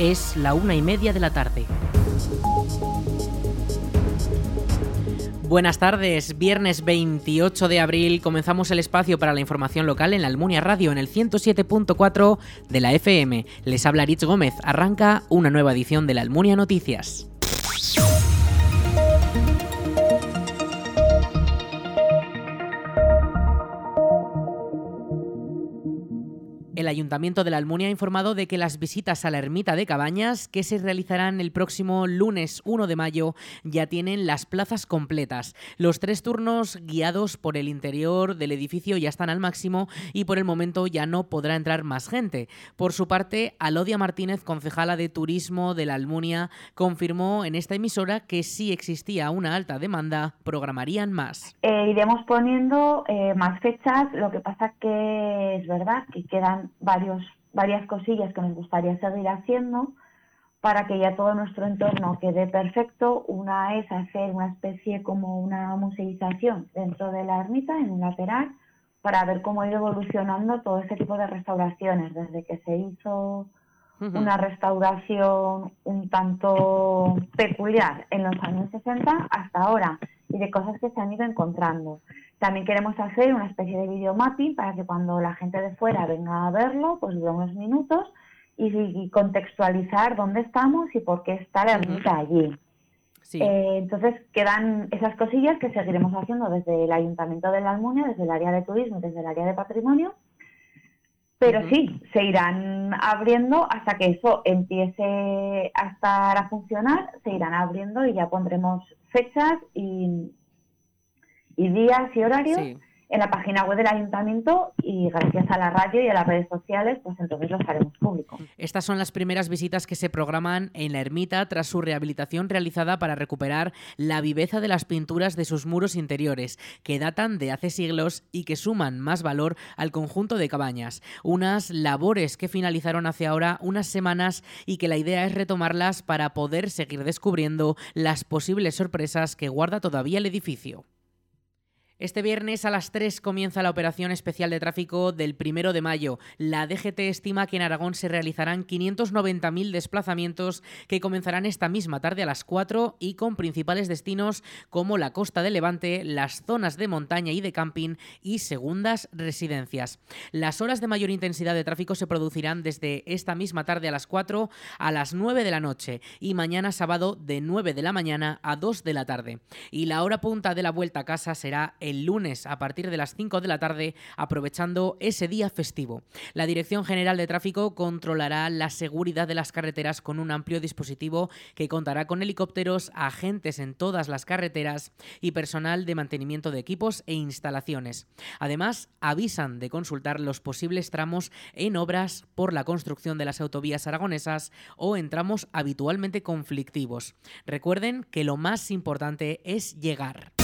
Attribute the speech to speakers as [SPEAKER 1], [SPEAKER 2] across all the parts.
[SPEAKER 1] Es la una y media de la tarde. Buenas tardes, viernes 28 de abril comenzamos el espacio para la información local en la Almunia Radio en el 107.4 de la FM. Les habla Rich Gómez, arranca una nueva edición de la Almunia Noticias. Ayuntamiento de la Almunia ha informado de que las visitas a la ermita de Cabañas, que se realizarán el próximo lunes 1 de mayo, ya tienen las plazas completas. Los tres turnos guiados por el interior del edificio ya están al máximo y por el momento ya no podrá entrar más gente. Por su parte, Alodia Martínez, concejala de Turismo de la Almunia, confirmó en esta emisora que si existía una alta demanda, programarían más.
[SPEAKER 2] Eh, iremos poniendo eh, más fechas, lo que pasa que es verdad que quedan varios, varias cosillas que nos gustaría seguir haciendo para que ya todo nuestro entorno quede perfecto. Una es hacer una especie como una museización dentro de la ermita, en un lateral, para ver cómo ha ido evolucionando todo ese tipo de restauraciones, desde que se hizo una restauración un tanto peculiar en los años 60 hasta ahora y de cosas que se han ido encontrando. También queremos hacer una especie de videomapping para que cuando la gente de fuera venga a verlo, pues dure unos minutos y, contextualizar dónde estamos y por qué está la ermita allí. Eh, entonces quedan esas cosillas que seguiremos haciendo desde el Ayuntamiento de la Almunia, desde el área de turismo, desde el área de patrimonio, pero sí, se irán abriendo hasta que eso empiece a estar a funcionar, se irán abriendo y ya pondremos fechas y, y días y horarios en la página web del ayuntamiento y gracias a la radio y a las redes sociales, pues entonces lo haremos público.
[SPEAKER 1] Estas son las primeras visitas que se programan en la ermita tras su rehabilitación realizada para recuperar la viveza de las pinturas de sus muros interiores, que datan de hace siglos y que suman más valor al conjunto de cabañas. Unas labores que finalizaron hace ahora unas semanas y que la idea es retomarlas para poder seguir descubriendo las posibles sorpresas que guarda todavía el edificio. Este viernes a las 3 comienza la operación especial de tráfico del primero de mayo. La DGT estima que en Aragón se realizarán 590.000 desplazamientos que comenzarán esta misma tarde a las 4 y con principales destinos como la costa de Levante, las zonas de montaña y de camping y segundas residencias. Las horas de mayor intensidad de tráfico se producirán desde esta misma tarde a las 4 a las 9 de la noche y mañana sábado de 9 de la mañana a 2 de la tarde. Y la hora punta de la vuelta a casa será el el lunes a partir de las 5 de la tarde, aprovechando ese día festivo. La Dirección General de Tráfico controlará la seguridad de las carreteras con un amplio dispositivo que contará con helicópteros, agentes en todas las carreteras y personal de mantenimiento de equipos e instalaciones. Además, avisan de consultar los posibles tramos en obras por la construcción de las autovías aragonesas o en tramos habitualmente conflictivos. Recuerden que lo más importante es llegar.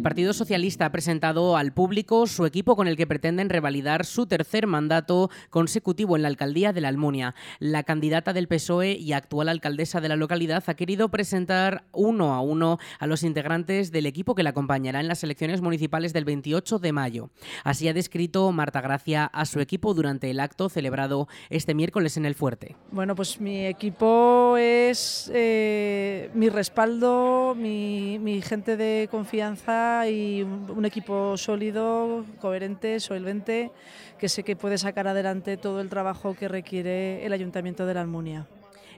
[SPEAKER 1] El Partido Socialista ha presentado al público su equipo con el que pretenden revalidar su tercer mandato consecutivo en la alcaldía de la Almunia. La candidata del PSOE y actual alcaldesa de la localidad ha querido presentar uno a uno a los integrantes del equipo que la acompañará en las elecciones municipales del 28 de mayo. Así ha descrito Marta Gracia a su equipo durante el acto celebrado este miércoles en el Fuerte.
[SPEAKER 3] Bueno, pues mi equipo es eh, mi respaldo, mi gente de confianza y un equipo sólido, coherente, solvente, que sé que puede sacar adelante todo el trabajo que requiere el Ayuntamiento de la Almunia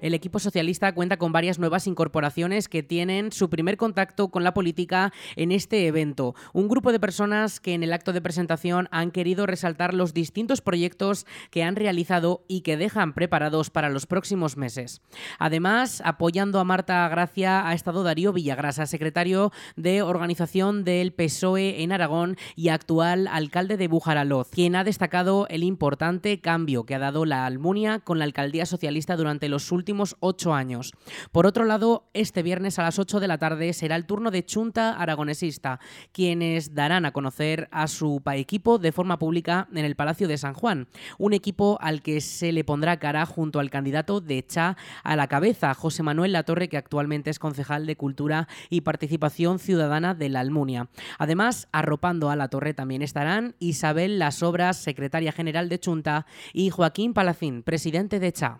[SPEAKER 1] el equipo socialista cuenta con varias nuevas incorporaciones que tienen su primer contacto con la política en este evento. Un grupo de personas que en el acto de presentación han querido resaltar los distintos proyectos que han realizado y que dejan preparados para los próximos meses. Además, apoyando a Marta Gracia ha estado Darío Villagrasa, secretario de organización del PSOE en Aragón y actual alcalde de Bujaraloz, quien ha destacado el importante cambio que ha dado la Almunia con la alcaldía socialista durante los últimos ocho años. Por otro lado, este viernes a las 8 de la tarde será el turno de Chunta Aragonesista, quienes darán a conocer a su equipo de forma pública en el Palacio de San Juan, un equipo al que se le pondrá cara junto al candidato de Cha a la cabeza, José Manuel Latorre, que actualmente es concejal de Cultura y Participación Ciudadana de la Almunia. Además, arropando a la torre también estarán Isabel Las Obras, secretaria general de Chunta, y Joaquín Palacín, presidente de CHA.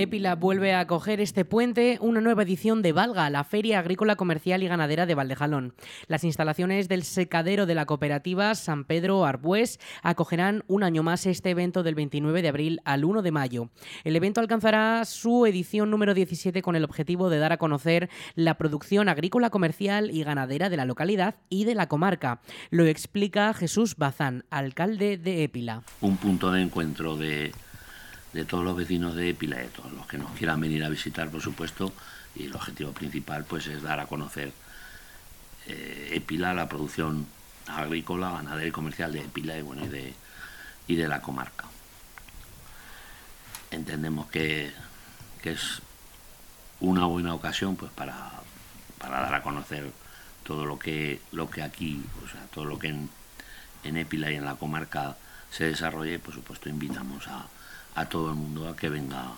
[SPEAKER 1] Épila vuelve a acoger este puente una nueva edición de Valga, la Feria Agrícola Comercial y Ganadera de Valdejalón. Las instalaciones del secadero de la cooperativa San Pedro Arbués acogerán un año más este evento del 29 de abril al 1 de mayo. El evento alcanzará su edición número 17 con el objetivo de dar a conocer la producción agrícola comercial y ganadera de la localidad y de la comarca. Lo explica Jesús Bazán, alcalde de Épila.
[SPEAKER 4] Un punto de encuentro de de todos los vecinos de Épila de todos los que nos quieran venir a visitar, por supuesto, y el objetivo principal pues es dar a conocer eh, Épila, la producción agrícola, ganadera y comercial de Épila y, bueno, y, de, y de la comarca. Entendemos que, es una buena ocasión pues para, para, dar a conocer todo lo que, lo que aquí, o sea, todo lo que en, en Épila y en la comarca se desarrolle, por supuesto invitamos a, a todo el mundo a que venga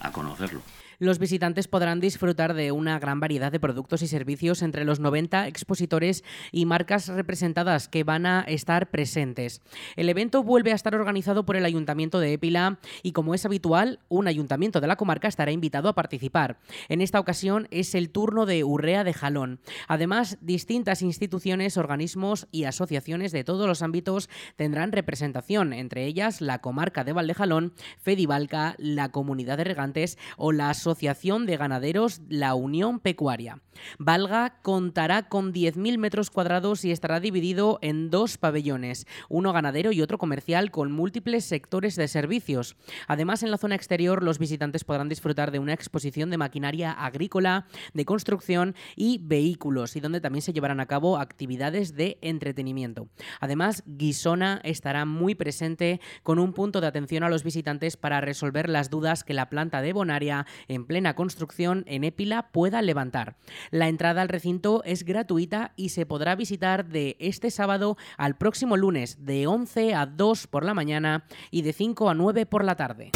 [SPEAKER 4] a conocerlo.
[SPEAKER 1] Los visitantes podrán disfrutar de una gran variedad de productos y servicios entre los 90 expositores y marcas representadas que van a estar presentes. El evento vuelve a estar organizado por el Ayuntamiento de Épila y, como es habitual, un ayuntamiento de la comarca estará invitado a participar. En esta ocasión es el turno de Urrea de Jalón. Además, distintas instituciones, organismos y asociaciones de todos los ámbitos tendrán representación, entre ellas la comarca de Valdejalón, Fedivalca, la Comunidad de Regantes o las Asociación de Ganaderos La Unión Pecuaria. Valga contará con 10.000 metros cuadrados y estará dividido en dos pabellones, uno ganadero y otro comercial con múltiples sectores de servicios. Además, en la zona exterior los visitantes podrán disfrutar de una exposición de maquinaria agrícola, de construcción y vehículos, y donde también se llevarán a cabo actividades de entretenimiento. Además, Guisona estará muy presente con un punto de atención a los visitantes para resolver las dudas que la planta de Bonaria en plena construcción en Épila pueda levantar. La entrada al recinto es gratuita y se podrá visitar de este sábado al próximo lunes de 11 a 2 por la mañana y de 5 a 9 por la tarde.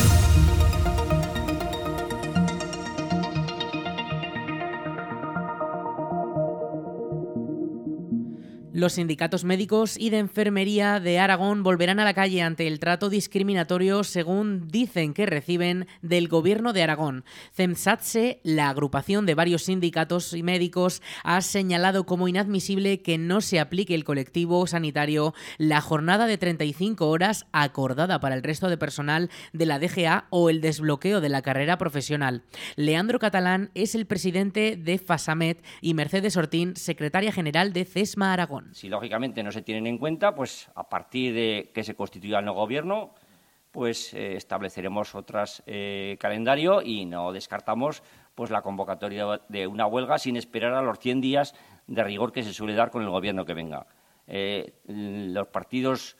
[SPEAKER 1] Los sindicatos médicos y de enfermería de Aragón volverán a la calle ante el trato discriminatorio según dicen que reciben del gobierno de Aragón. CEMSATSE, la agrupación de varios sindicatos y médicos, ha señalado como inadmisible que no se aplique el colectivo sanitario la jornada de 35 horas acordada para el resto de personal de la DGA o el desbloqueo de la carrera profesional. Leandro Catalán es el presidente de FASAMET y Mercedes Ortín, secretaria general de CESMA Aragón.
[SPEAKER 5] Si lógicamente no se tienen en cuenta, pues a partir de que se constituya el nuevo gobierno, pues eh, estableceremos otros eh, calendario y no descartamos pues la convocatoria de una huelga sin esperar a los 100 días de rigor que se suele dar con el gobierno que venga. Eh, los partidos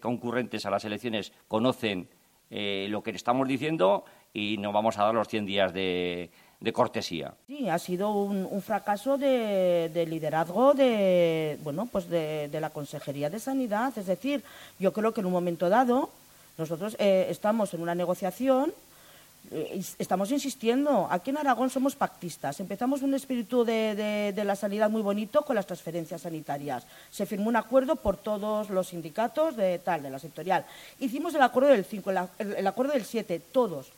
[SPEAKER 5] concurrentes a las elecciones conocen lo que estamos diciendo y no vamos a dar los 100 días de, de cortesía.
[SPEAKER 6] Sí, ha sido un, fracaso de, liderazgo de, bueno, pues de, la Consejería de Sanidad. Es decir, yo creo que en un momento dado nosotros eh, estamos en una negociación, eh, estamos insistiendo. Aquí en Aragón somos pactistas. Empezamos un espíritu de, la sanidad muy bonito con las transferencias sanitarias. Se firmó un acuerdo por todos los sindicatos de tal, de la sectorial. Hicimos el acuerdo del 5, el acuerdo del 7, todos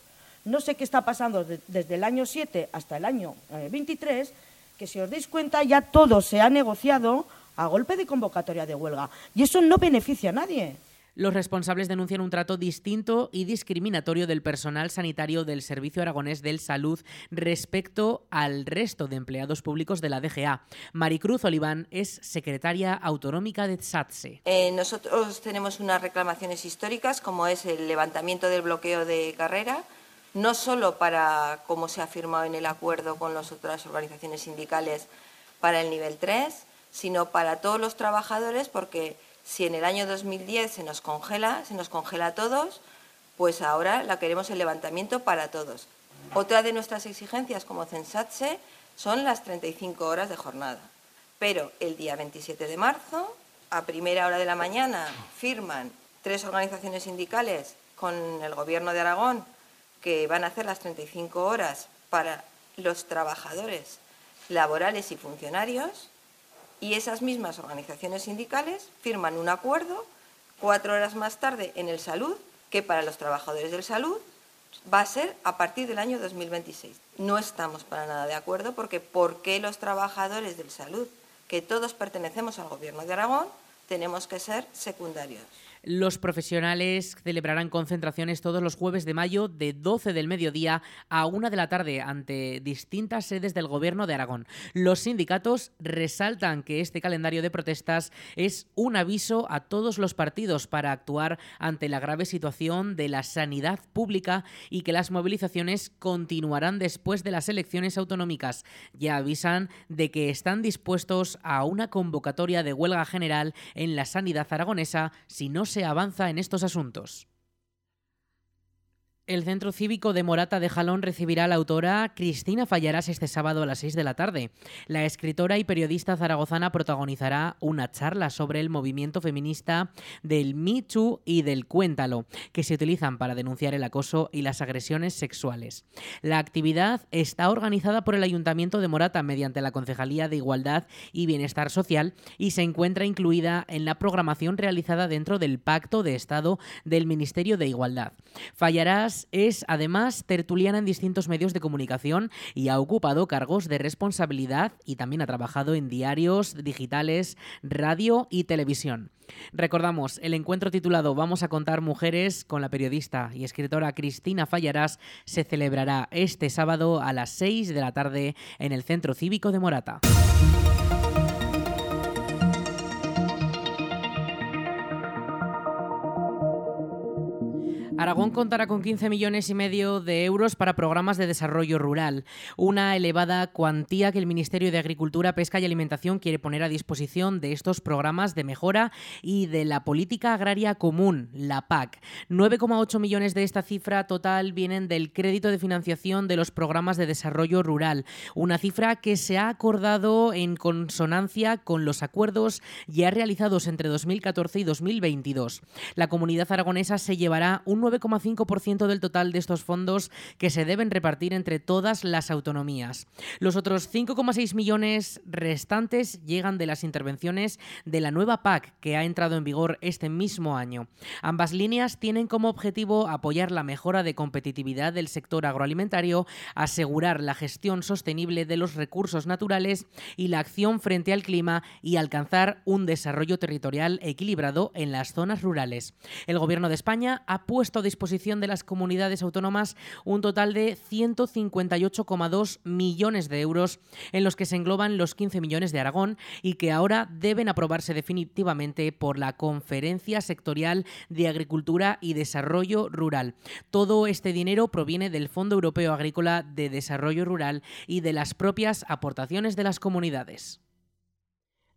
[SPEAKER 6] no sé qué está pasando desde el año 7 hasta el año 23, eh, que si os dais cuenta ya todo se ha negociado a golpe de convocatoria de huelga. Y eso no beneficia a nadie.
[SPEAKER 1] Los responsables denuncian un trato distinto y discriminatorio del personal sanitario del Servicio Aragonés del Salud respecto al resto de empleados públicos de la DGA. Maricruz Oliván es secretaria autonómica de SATSE.
[SPEAKER 7] Eh, nosotros tenemos unas reclamaciones históricas, como es el levantamiento del bloqueo de carrera, no solo para, como se ha firmado en el acuerdo con las otras organizaciones sindicales, para el nivel 3, sino para todos los trabajadores, porque si en el año 2010 se nos congela, se nos congela a todos, pues ahora la queremos el levantamiento para todos. Otra de nuestras exigencias como Censatse son las 35 horas de jornada. Pero el día 27 de marzo, a primera hora de la mañana, firman tres organizaciones sindicales con el Gobierno de Aragón que van a hacer las 35 horas para los trabajadores laborales y funcionarios y esas mismas organizaciones sindicales firman un acuerdo cuatro horas más tarde en el salud que para los trabajadores del salud va a ser a partir del año 2026. No estamos para nada de acuerdo porque ¿por qué los trabajadores del salud, que todos pertenecemos al Gobierno de Aragón, tenemos que ser secundarios?
[SPEAKER 1] Los profesionales celebrarán concentraciones todos los jueves de mayo de 12 del mediodía a 1 de la tarde ante distintas sedes del Gobierno de Aragón. Los sindicatos resaltan que este calendario de protestas es un aviso a todos los partidos para actuar ante la grave situación de la sanidad pública y que las movilizaciones continuarán después de las elecciones autonómicas. Ya avisan de que están dispuestos a una convocatoria de huelga general en la sanidad aragonesa si no se avanza en estos asuntos. El Centro Cívico de Morata de Jalón recibirá a la autora Cristina Fallarás este sábado a las 6 de la tarde. La escritora y periodista zaragozana protagonizará una charla sobre el movimiento feminista del Me Too y del Cuéntalo, que se utilizan para denunciar el acoso y las agresiones sexuales. La actividad está organizada por el Ayuntamiento de Morata mediante la Concejalía de Igualdad y Bienestar Social y se encuentra incluida en la programación realizada dentro del Pacto de Estado del Ministerio de Igualdad. Fallarás es además tertuliana en distintos medios de comunicación y ha ocupado cargos de responsabilidad y también ha trabajado en diarios digitales, radio y televisión. Recordamos, el encuentro titulado Vamos a contar mujeres con la periodista y escritora Cristina Fallarás se celebrará este sábado a las 6 de la tarde en el Centro Cívico de Morata. Aragón contará con 15 millones y medio de euros para programas de desarrollo rural, una elevada cuantía que el Ministerio de Agricultura, Pesca y Alimentación quiere poner a disposición de estos programas de mejora y de la política agraria común, la PAC. 9,8 millones de esta cifra total vienen del crédito de financiación de los programas de desarrollo rural, una cifra que se ha acordado en consonancia con los acuerdos ya realizados entre 2014 y 2022. La comunidad aragonesa se llevará un 9,5% del total de estos fondos que se deben repartir entre todas las autonomías. Los otros 5,6 millones restantes llegan de las intervenciones de la nueva PAC que ha entrado en vigor este mismo año. Ambas líneas tienen como objetivo apoyar la mejora de competitividad del sector agroalimentario, asegurar la gestión sostenible de los recursos naturales y la acción frente al clima y alcanzar un desarrollo territorial equilibrado en las zonas rurales. El Gobierno de España ha puesto a disposición de las comunidades autónomas un total de 158,2 millones de euros, en los que se engloban los 15 millones de Aragón y que ahora deben aprobarse definitivamente por la Conferencia Sectorial de Agricultura y Desarrollo Rural. Todo este dinero proviene del Fondo Europeo Agrícola de Desarrollo Rural y de las propias aportaciones de las comunidades.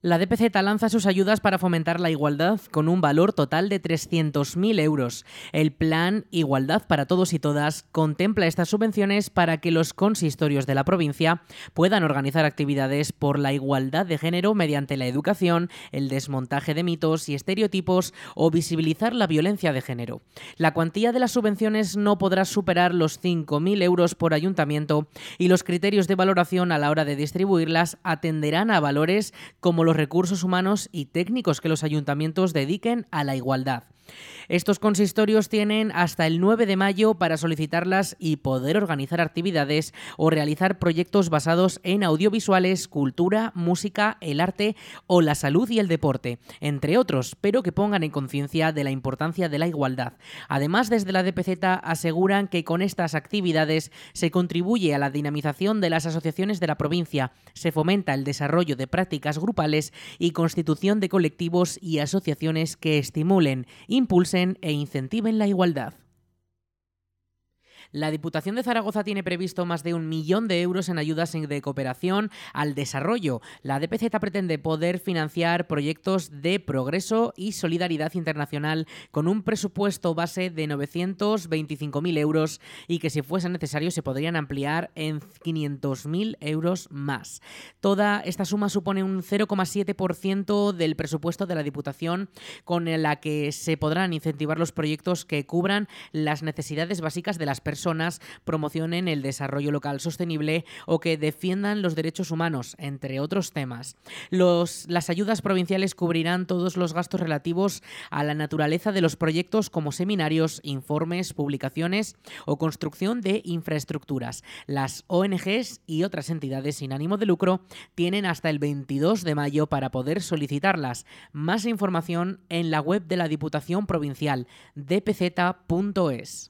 [SPEAKER 1] La DPZ lanza sus ayudas para fomentar la igualdad con un valor total de 300.000 euros. El plan Igualdad para Todos y Todas contempla estas subvenciones para que los consistorios de la provincia puedan organizar actividades por la igualdad de género mediante la educación, el desmontaje de mitos y estereotipos o visibilizar la violencia de género. La cuantía de las subvenciones no podrá superar los 5.000 euros por ayuntamiento y los criterios de valoración a la hora de distribuirlas atenderán a valores como los recursos humanos y técnicos que los ayuntamientos dediquen a la igualdad. Estos consistorios tienen hasta el 9 de mayo para solicitarlas y poder organizar actividades o realizar proyectos basados en audiovisuales, cultura, música, el arte o la salud y el deporte, entre otros, pero que pongan en conciencia de la importancia de la igualdad. Además, desde la DPZ aseguran que con estas actividades se contribuye a la dinamización de las asociaciones de la provincia, se fomenta el desarrollo de prácticas grupales y constitución de colectivos y asociaciones que estimulen, impulsen e incentiven la igualdad. La Diputación de Zaragoza tiene previsto más de un millón de euros en ayudas de cooperación al desarrollo. La DPZ pretende poder financiar proyectos de progreso y solidaridad internacional con un presupuesto base de 925.000 euros y que si fuese necesario se podrían ampliar en 500.000 euros más. Toda esta suma supone un 0,7% del presupuesto de la Diputación con la que se podrán incentivar los proyectos que cubran las necesidades básicas de las personas, promocionen el desarrollo local sostenible o que defiendan los derechos humanos, entre otros temas. Las ayudas provinciales cubrirán todos los gastos relativos a la naturaleza de los proyectos como seminarios, informes, publicaciones o construcción de infraestructuras. Las ONGs y otras entidades sin ánimo de lucro tienen hasta el 22 de mayo para poder solicitarlas. Más información en la web de la Diputación Provincial dpz.es.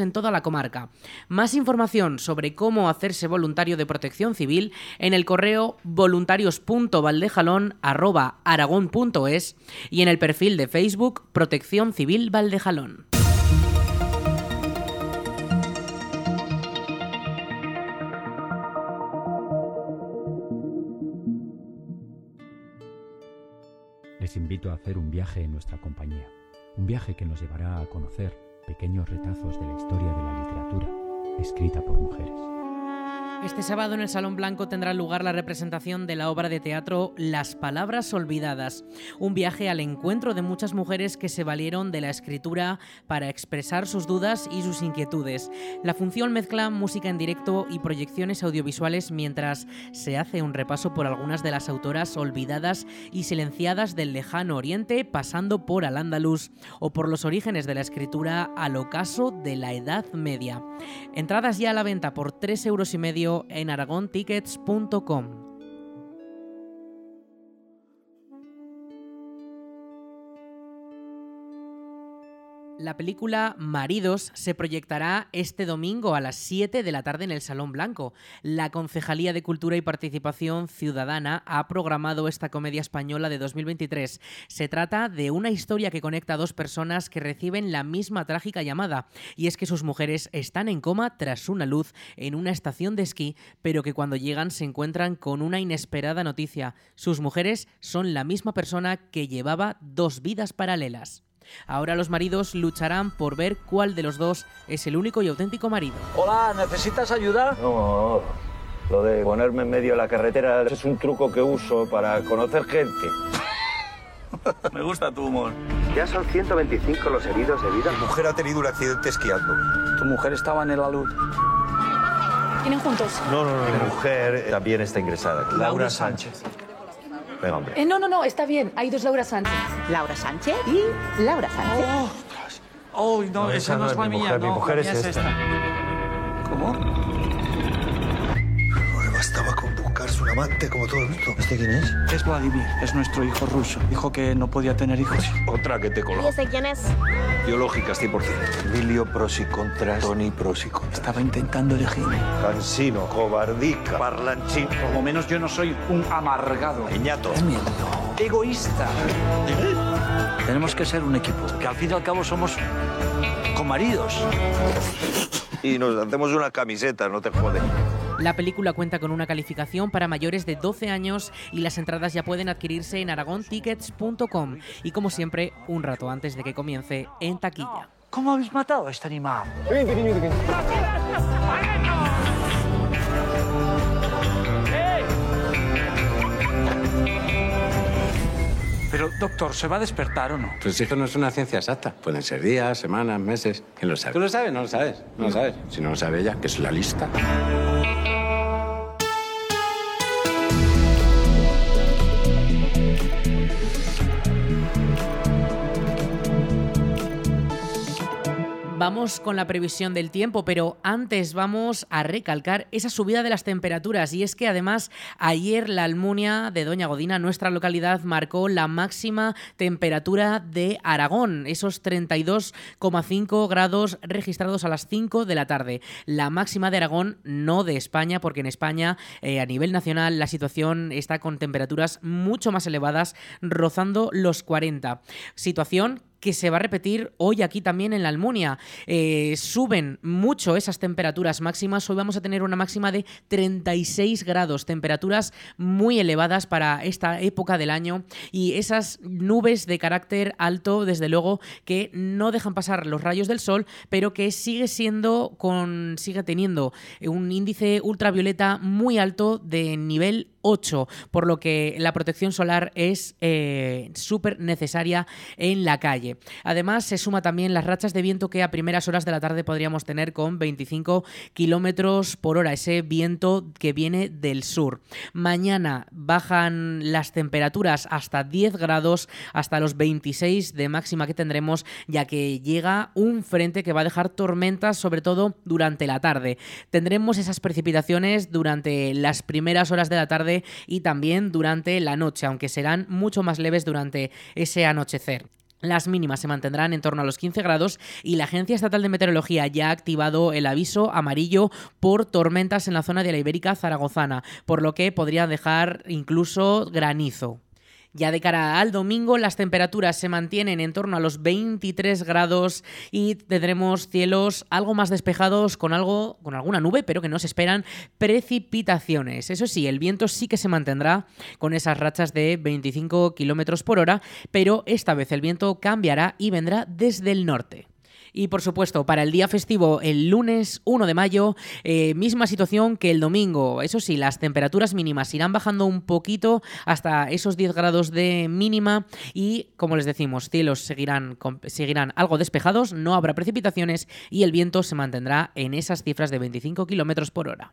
[SPEAKER 1] en toda la comarca. Más información sobre cómo hacerse voluntario de protección civil en el correo voluntarios.valdejalón.aragón.es y en el perfil de Facebook Protección Civil Valdejalón.
[SPEAKER 8] Les invito a hacer un viaje en nuestra compañía, un viaje que nos llevará a conocer pequeños retazos de la historia de la literatura, escrita por mujeres.
[SPEAKER 1] Este sábado en el Salón Blanco tendrá lugar la representación de la obra de teatro Las Palabras Olvidadas, un viaje al encuentro de muchas mujeres que se valieron de la escritura para expresar sus dudas y sus inquietudes. La función mezcla música en directo y proyecciones audiovisuales mientras se hace un repaso por algunas de las autoras olvidadas y silenciadas del lejano oriente, pasando por Al-Ándalus o por los orígenes de la escritura al ocaso de la Edad Media. Entradas ya a la venta por 3 euros y medio en aragontickets.com. La película Maridos se proyectará este domingo a las 7 de la tarde en el Salón Blanco. La Concejalía de Cultura y Participación Ciudadana ha programado esta comedia española de 2023. Se trata de una historia que conecta a dos personas que reciben la misma trágica llamada, y es que sus mujeres están en coma tras una luz en una estación de esquí, pero que cuando llegan se encuentran con una inesperada noticia. Sus mujeres son la misma persona que llevaba dos vidas paralelas. Ahora los maridos lucharán por ver cuál de los dos es el único y auténtico marido.
[SPEAKER 9] Hola, ¿necesitas ayuda?
[SPEAKER 10] No, lo de ponerme en medio de la carretera es un truco que uso para conocer gente.
[SPEAKER 9] Me gusta tu humor.
[SPEAKER 11] Ya son 125 los heridos de vida.
[SPEAKER 12] Mi mujer ha tenido un accidente esquiando.
[SPEAKER 9] ¿Tu mujer estaba en el alud?
[SPEAKER 13] ¿Tienen juntos?
[SPEAKER 10] No, no, no. Mi mujer también está ingresada.
[SPEAKER 9] Laura, Laura Sánchez.
[SPEAKER 10] Venga, hombre.
[SPEAKER 13] Eh, no, no, no, está bien. Hay dos Laura Sánchez.
[SPEAKER 14] Laura Sánchez y Laura Sánchez.
[SPEAKER 9] Oh, oh no,
[SPEAKER 10] no,
[SPEAKER 9] esa no es,
[SPEAKER 10] mi
[SPEAKER 9] mía,
[SPEAKER 10] mujer,
[SPEAKER 9] no,
[SPEAKER 10] mi mujer es,
[SPEAKER 9] es
[SPEAKER 10] esta.
[SPEAKER 9] esta. ¿Cómo?
[SPEAKER 12] No le bastaba con buscarse un amante como todo esto. ¿Este quién es?
[SPEAKER 9] Es Vladimir, es nuestro hijo ruso. Dijo que no podía tener hijos.
[SPEAKER 10] Otra que te coló.
[SPEAKER 14] ¿Y ese quién es?
[SPEAKER 10] Biológicas, 100%.
[SPEAKER 12] Emilio pros y contras, Tony pros y contras.
[SPEAKER 9] Estaba intentando elegir.
[SPEAKER 10] Cansino, cobardica, parlanchín.
[SPEAKER 9] Por lo menos yo no soy un amargado. Miedo. Egoísta. Tenemos que ser un equipo, que al fin y al cabo somos comaridos.
[SPEAKER 10] Y nos hacemos una camiseta, no te jodes.
[SPEAKER 1] La película cuenta con una calificación para mayores de 12 años y las entradas ya pueden adquirirse en aragontickets.com y como siempre, un rato antes de que comience en taquilla.
[SPEAKER 9] ¿Cómo habéis matado a este animal? Pero, doctor, ¿se va a despertar o no?
[SPEAKER 15] Pues esto no es una ciencia exacta. Pueden ser días, semanas, meses. ¿Quién lo sabe? ¿Tú lo sabes? No lo sabes. No lo sabes. Si no lo sabe ella, que es la lista.
[SPEAKER 1] Vamos con la previsión del tiempo, pero antes vamos a recalcar esa subida de las temperaturas. Y es que además ayer la Almunia de Doña Godina, nuestra localidad, marcó la máxima temperatura de Aragón, esos 32,5 grados registrados a las 5 de la tarde. La máxima de Aragón, no de España, porque en España eh, a nivel nacional la situación está con temperaturas mucho más elevadas, rozando los 40. Situación que se va a repetir hoy aquí también en la Almunia. Eh, suben mucho esas temperaturas máximas. Hoy vamos a tener una máxima de 36 grados, temperaturas muy elevadas para esta época del año y esas nubes de carácter alto, desde luego, que no dejan pasar los rayos del sol, pero que sigue siendo con sigue teniendo un índice ultravioleta muy alto de nivel 8, por lo que la protección solar es eh, súper necesaria en la calle. Además, se suma también las rachas de viento que a primeras horas de la tarde podríamos tener con 25 kilómetros por hora, ese viento que viene del sur. Mañana bajan las temperaturas hasta 10 grados, hasta los 26 de máxima que tendremos, ya que llega un frente que va a dejar tormentas, sobre todo durante la tarde. Tendremos esas precipitaciones durante las primeras horas de la y también durante la noche, aunque serán mucho más leves durante ese anochecer. Las mínimas se mantendrán en torno a los 15 grados y la Agencia Estatal de Meteorología ya ha activado el aviso amarillo por tormentas en la zona de la Ibérica Zaragozana, por lo que podría dejar incluso granizo. Ya de cara al domingo, las temperaturas se mantienen en torno a los 23 grados y tendremos cielos algo más despejados con algo, con alguna nube, pero que no se esperan precipitaciones. Eso sí, el viento sí que se mantendrá con esas rachas de 25 kilómetros por hora, pero esta vez el viento cambiará y vendrá desde el norte. Y por supuesto, para el día festivo, el lunes 1 de mayo, eh, misma situación que el domingo. Eso sí, las temperaturas mínimas irán bajando un poquito hasta esos 10 grados de mínima y, como les decimos, cielos seguirán, seguirán algo despejados, no habrá precipitaciones y el viento se mantendrá en esas cifras de 25 kilómetros por hora.